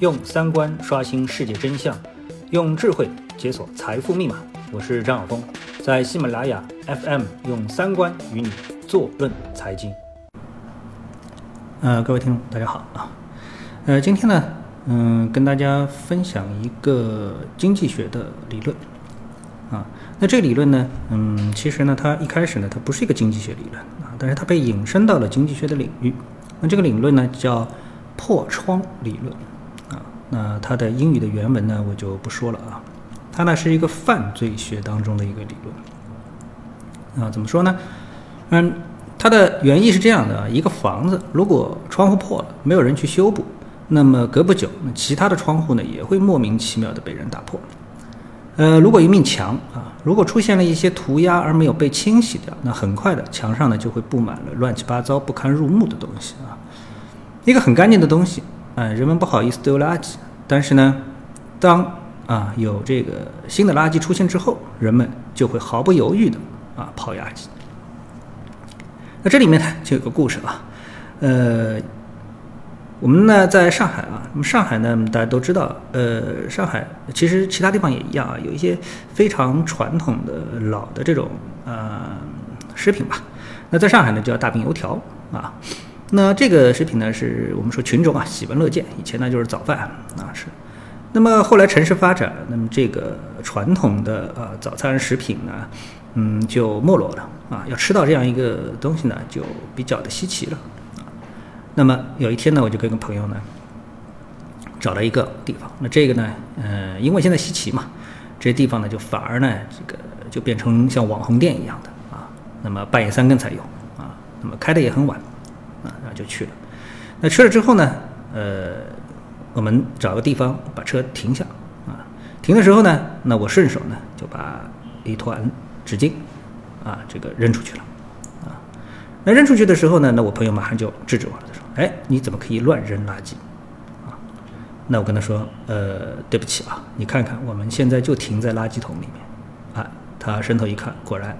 用三观刷新世界真相，用智慧解锁财富密码。我是张晓峰，在喜马拉雅 FM 用三观与你坐论财经。呃，各位听众，大家好啊。呃，今天呢，嗯，跟大家分享一个经济学的理论啊。那这个理论呢，嗯，其实呢，它一开始呢，它不是一个经济学理论啊，但是它被引申到了经济学的领域。那这个理论呢，叫破窗理论。那它的英语的原文呢，我就不说了啊。它呢是一个犯罪学当中的一个理论啊。怎么说呢？嗯，它的原意是这样的啊：一个房子如果窗户破了，没有人去修补，那么隔不久，其他的窗户呢也会莫名其妙的被人打破。呃，如果一面墙啊，如果出现了一些涂鸦而没有被清洗掉，那很快的墙上呢就会布满了乱七八糟、不堪入目的东西啊。一个很干净的东西。嗯，人们不好意思丢垃圾，但是呢，当啊有这个新的垃圾出现之后，人们就会毫不犹豫的啊抛垃圾。那这里面呢就有个故事啊，呃，我们呢在上海啊，那么上海呢大家都知道，呃，上海其实其他地方也一样啊，有一些非常传统的老的这种呃食品吧。那在上海呢叫大饼油条啊。那这个食品呢，是我们说群众啊喜闻乐见。以前呢就是早饭啊吃，那么后来城市发展，那么这个传统的呃早餐食品呢，嗯就没落了啊。要吃到这样一个东西呢，就比较的稀奇了啊。那么有一天呢，我就跟个朋友呢找了一个地方，那这个呢，呃，因为现在稀奇嘛，这地方呢就反而呢这个就变成像网红店一样的啊。那么半夜三更才有啊，那么开的也很晚。就去了。那去了之后呢，呃，我们找个地方把车停下。啊，停的时候呢，那我顺手呢就把一团纸巾，啊，这个扔出去了。啊，那扔出去的时候呢，那我朋友马上就制止我了，他说：“哎，你怎么可以乱扔垃圾？”啊，那我跟他说：“呃，对不起啊，你看看，我们现在就停在垃圾桶里面。”啊，他伸头一看，果然，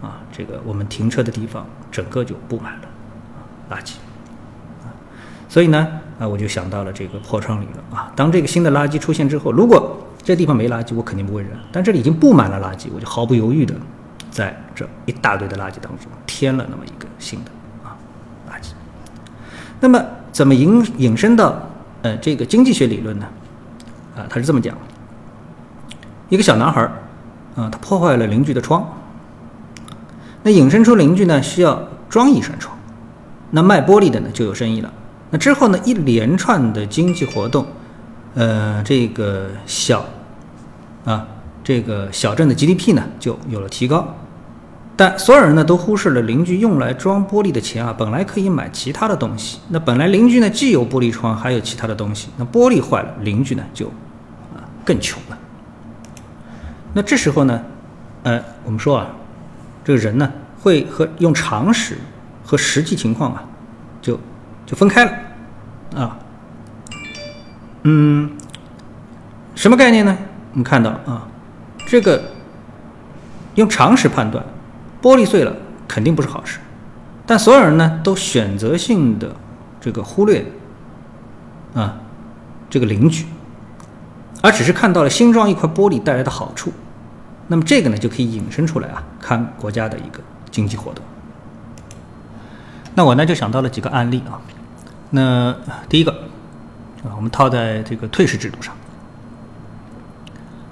啊，这个我们停车的地方整个就布满了。垃圾，啊，所以呢，啊，我就想到了这个破窗理论啊。当这个新的垃圾出现之后，如果这地方没垃圾，我肯定不会扔；但这里已经布满了垃圾，我就毫不犹豫的在这一大堆的垃圾当中添了那么一个新的啊垃圾。那么，怎么引引申到呃这个经济学理论呢？啊，他是这么讲：一个小男孩儿啊，他破坏了邻居的窗，那引申出邻居呢需要装一扇窗。那卖玻璃的呢就有生意了。那之后呢，一连串的经济活动，呃，这个小啊，这个小镇的 GDP 呢就有了提高。但所有人呢都忽视了邻居用来装玻璃的钱啊，本来可以买其他的东西。那本来邻居呢既有玻璃窗，还有其他的东西。那玻璃坏了，邻居呢就啊更穷了。那这时候呢，呃，我们说啊，这个人呢会和用常识。和实际情况啊，就就分开了啊。嗯，什么概念呢？我们看到啊，这个用常识判断，玻璃碎了肯定不是好事，但所有人呢都选择性的这个忽略啊这个邻居，而只是看到了新装一块玻璃带来的好处，那么这个呢就可以引申出来啊，看国家的一个经济活动。那我呢就想到了几个案例啊，那第一个啊，我们套在这个退市制度上。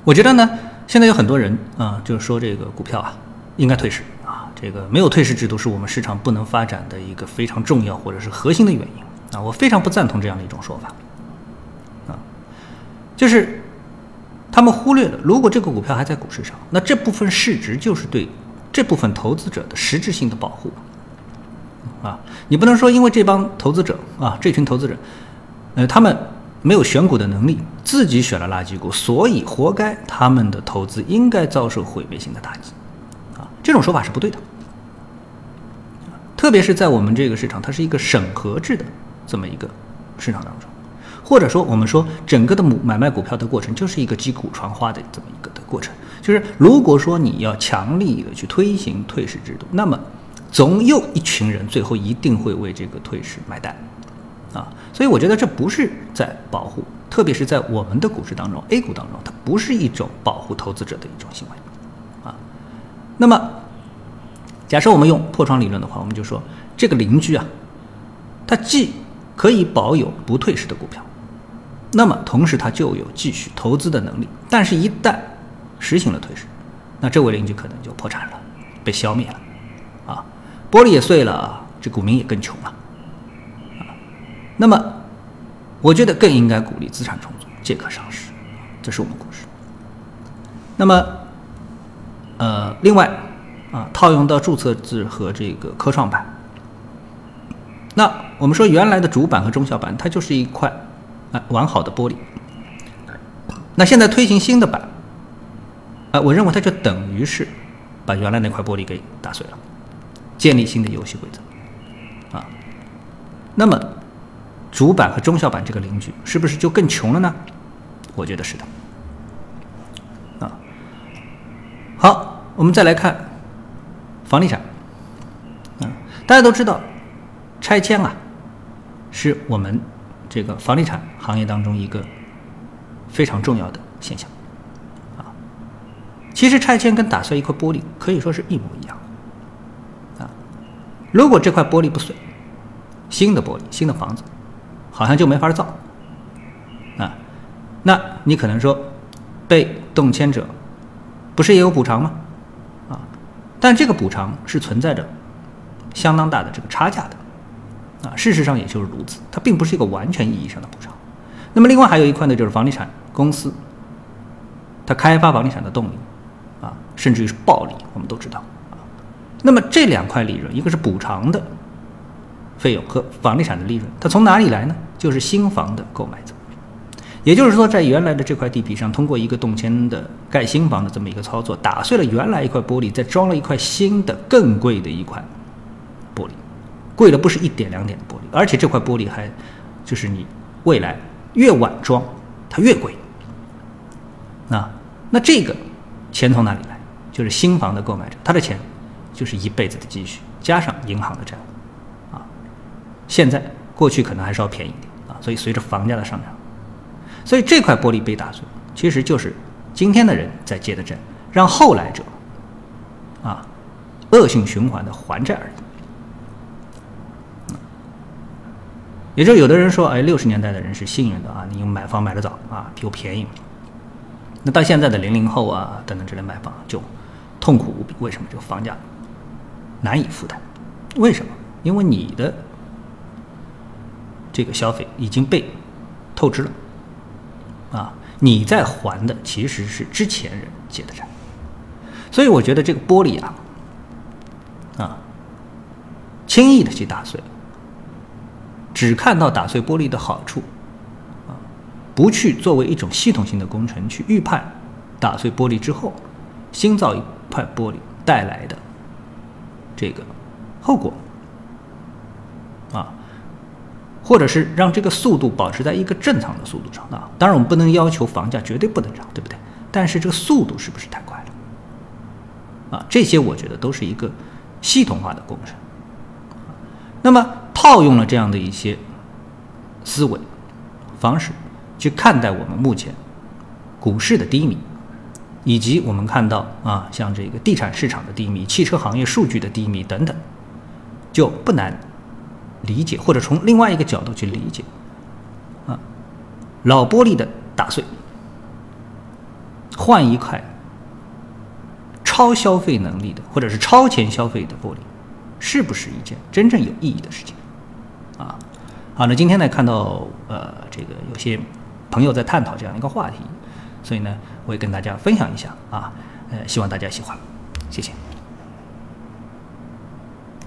我觉得呢，现在有很多人啊，就是说这个股票啊应该退市啊，这个没有退市制度是我们市场不能发展的一个非常重要或者是核心的原因啊，我非常不赞同这样的一种说法啊，就是他们忽略了，如果这个股票还在股市上，那这部分市值就是对这部分投资者的实质性的保护。啊，你不能说因为这帮投资者啊，这群投资者，呃，他们没有选股的能力，自己选了垃圾股，所以活该他们的投资应该遭受毁灭性的打击，啊，这种说法是不对的。特别是在我们这个市场，它是一个审核制的这么一个市场当中，或者说我们说整个的买买卖股票的过程就是一个击鼓传花的这么一个的过程，就是如果说你要强力的去推行退市制度，那么。总有一群人最后一定会为这个退市买单，啊，所以我觉得这不是在保护特别是在我们的股市当中，A 股当中，它不是一种保护投资者的一种行为啊。那么，假设我们用破窗理论的话，我们就说这个邻居啊，他既可以保有不退市的股票，那么同时他就有继续投资的能力。但是，一旦实行了退市，那这位邻居可能就破产了，被消灭了，玻璃也碎了，这股民也更穷了啊。那么，我觉得更应该鼓励资产重组，借壳上市，这是我们股市。那么，呃，另外啊，套用到注册制和这个科创板，那我们说原来的主板和中小板，它就是一块啊完好的玻璃。那现在推行新的板，啊，我认为它就等于是把原来那块玻璃给打碎了，建立新的游戏规则，啊，那么。主板和中小板这个邻居是不是就更穷了呢？我觉得是的。啊，好，我们再来看房地产。嗯，大家都知道，拆迁啊，是我们这个房地产行业当中一个非常重要的现象。啊，其实拆迁跟打碎一块玻璃可以说是一模。如果这块玻璃不碎，新的玻璃，新的房子。好像就没法造，啊，那你可能说，被动迁者不是也有补偿吗？啊，但这个补偿是存在着相当大的这个差价的，啊，事实上也就是如此，它并不是一个完全意义上的补偿。那么另外还有一块呢，就是房地产公司，它开发房地产的动力，啊，甚至于是暴利，我们都知道，那么这两块利润，一个是补偿的费用和房地产的利润，它从哪里来呢？就是新房的购买者，也就是说，在原来的这块地皮上，通过一个动迁的盖新房的这么一个操作，打碎了原来一块玻璃，再装了一块新的更贵的一块玻璃，贵的不是一点两点的玻璃，而且这块玻璃还就是你未来越晚装它越贵。那那这个钱从哪里来？就是新房的购买者，他的钱就是一辈子的积蓄加上银行的债务啊，现在过去可能还稍便宜一点啊。所以，随着房价的上涨，所以这块玻璃被打碎，其实就是今天的人在借的债，让后来者啊恶性循环的还债而已。也就有的人说，哎，六十年代的人是幸运的啊，你买房买的早啊，又便宜。那到现在的零零后啊等等之类买房就痛苦无比，为什么？这个房价难以负担，为什么？因为你的。这个消费已经被透支了，啊，你在还的其实是之前人借的债，所以我觉得这个玻璃啊，啊，轻易的去打碎，只看到打碎玻璃的好处，啊，不去作为一种系统性的工程去预判打碎玻璃之后新造一块玻璃带来的这个后果，啊。或者是让这个速度保持在一个正常的速度上啊，当然我们不能要求房价绝对不能涨，对不对？但是这个速度是不是太快了？啊，这些我觉得都是一个系统化的工程。那么套用了这样的一些思维方式去看待我们目前股市的低迷，以及我们看到啊像这个地产市场的低迷、汽车行业数据的低迷等等，就不难。理解，或者从另外一个角度去理解，啊，老玻璃的打碎，换一块超消费能力的，或者是超前消费的玻璃，是不是一件真正有意义的事情？啊，好，那今天呢，看到呃，这个有些朋友在探讨这样一个话题，所以呢，我也跟大家分享一下啊，呃，希望大家喜欢，谢谢。